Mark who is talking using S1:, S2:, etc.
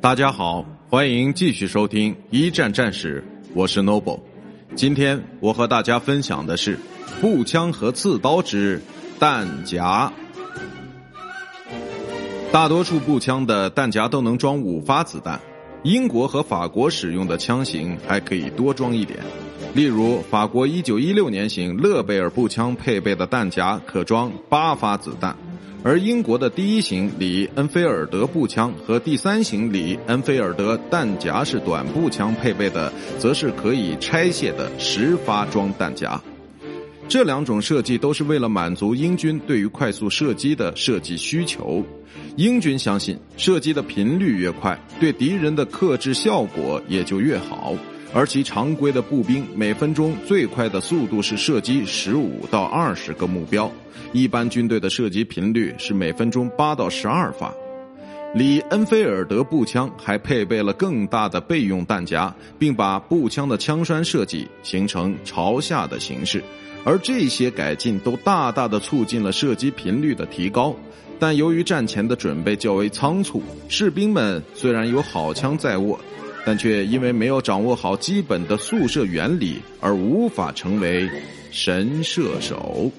S1: 大家好，欢迎继续收听一战战史，我是 Noble。今天我和大家分享的是步枪和刺刀之弹夹。大多数步枪的弹夹都能装五发子弹，英国和法国使用的枪型还可以多装一点。例如，法国1916年型勒贝尔步枪配备的弹夹可装八发子弹。而英国的第一型里恩菲尔德步枪和第三型里恩菲尔德弹夹式短步枪配备的，则是可以拆卸的十发装弹夹。这两种设计都是为了满足英军对于快速射击的设计需求。英军相信，射击的频率越快，对敌人的克制效果也就越好。而其常规的步兵每分钟最快的速度是射击十五到二十个目标，一般军队的射击频率是每分钟八到十二发。里恩菲尔德步枪还配备了更大的备用弹夹，并把步枪的枪栓设计形成朝下的形式，而这些改进都大大的促进了射击频率的提高。但由于战前的准备较为仓促，士兵们虽然有好枪在握。但却因为没有掌握好基本的宿射原理而无法成为神射手。